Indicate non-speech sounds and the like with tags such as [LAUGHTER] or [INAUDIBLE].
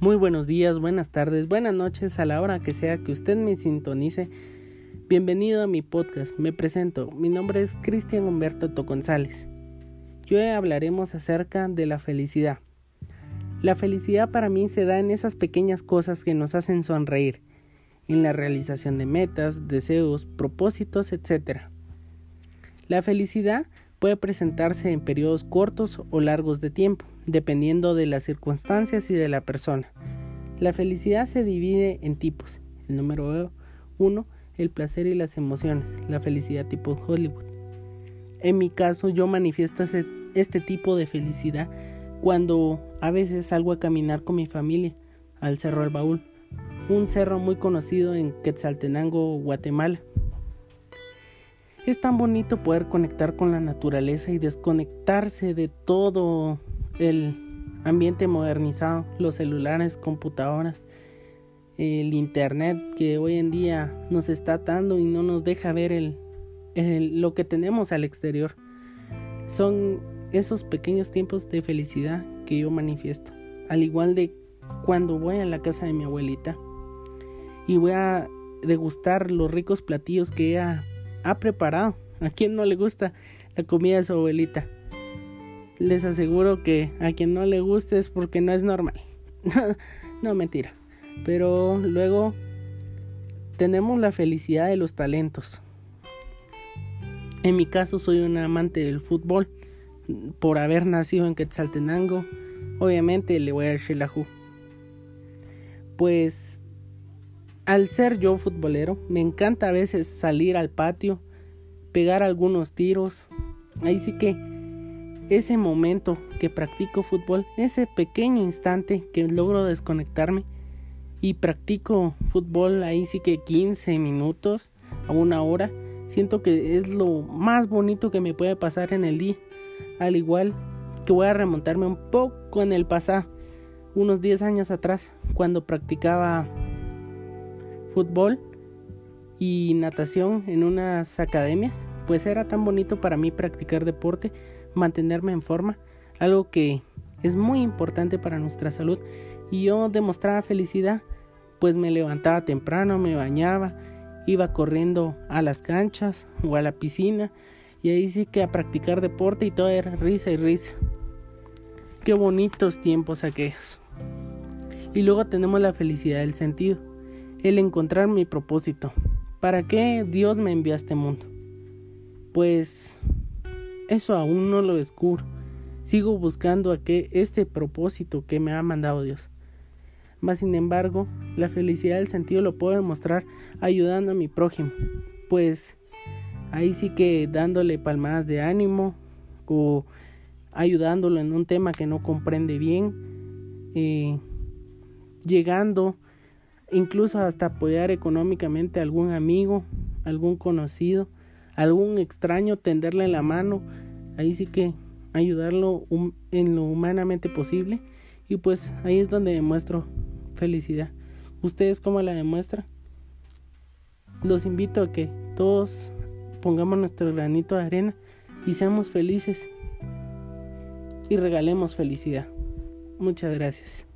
Muy buenos días, buenas tardes, buenas noches a la hora que sea que usted me sintonice. Bienvenido a mi podcast. Me presento. Mi nombre es Cristian Humberto Toconzales. Y hoy hablaremos acerca de la felicidad. La felicidad para mí se da en esas pequeñas cosas que nos hacen sonreír, en la realización de metas, deseos, propósitos, etc. La felicidad puede presentarse en periodos cortos o largos de tiempo, dependiendo de las circunstancias y de la persona. La felicidad se divide en tipos. El número uno, el placer y las emociones, la felicidad tipo Hollywood. En mi caso, yo manifiesto este tipo de felicidad cuando a veces salgo a caminar con mi familia al Cerro del Baúl, un cerro muy conocido en Quetzaltenango, Guatemala. Es tan bonito poder conectar con la naturaleza y desconectarse de todo el ambiente modernizado, los celulares, computadoras, el internet que hoy en día nos está atando y no nos deja ver lo que tenemos al exterior. Son esos pequeños tiempos de felicidad que yo manifiesto. Al igual de cuando voy a la casa de mi abuelita y voy a degustar los ricos platillos que ella ha preparado. [LAUGHS] ¿A quien no le gusta la comida de su abuelita? Les aseguro que a quien no le guste es porque no es normal. [LAUGHS] no, mentira. Pero luego tenemos la felicidad de los talentos. En mi caso soy un amante del fútbol por haber nacido en Quetzaltenango. Obviamente le voy a decir la Pues al ser yo futbolero, me encanta a veces salir al patio, pegar algunos tiros. Ahí sí que ese momento que practico fútbol, ese pequeño instante que logro desconectarme y practico fútbol ahí sí que 15 minutos a una hora, siento que es lo más bonito que me puede pasar en el día. Al igual que voy a remontarme un poco en el pasado, unos 10 años atrás, cuando practicaba fútbol y natación en unas academias, pues era tan bonito para mí practicar deporte, mantenerme en forma, algo que es muy importante para nuestra salud y yo demostraba felicidad, pues me levantaba temprano, me bañaba, iba corriendo a las canchas o a la piscina y ahí sí que a practicar deporte y todo era risa y risa. Qué bonitos tiempos aquellos. Y luego tenemos la felicidad del sentido el encontrar mi propósito. ¿Para qué Dios me envió a este mundo? Pues eso aún no lo descubro. Sigo buscando a que este propósito que me ha mandado Dios. Mas sin embargo, la felicidad del sentido lo puedo demostrar ayudando a mi prójimo. Pues ahí sí que dándole palmadas de ánimo o ayudándolo en un tema que no comprende bien, eh, llegando incluso hasta apoyar económicamente a algún amigo, algún conocido, algún extraño, tenderle la mano, ahí sí que ayudarlo en lo humanamente posible y pues ahí es donde demuestro felicidad. ¿Ustedes cómo la demuestran? Los invito a que todos pongamos nuestro granito de arena y seamos felices y regalemos felicidad. Muchas gracias.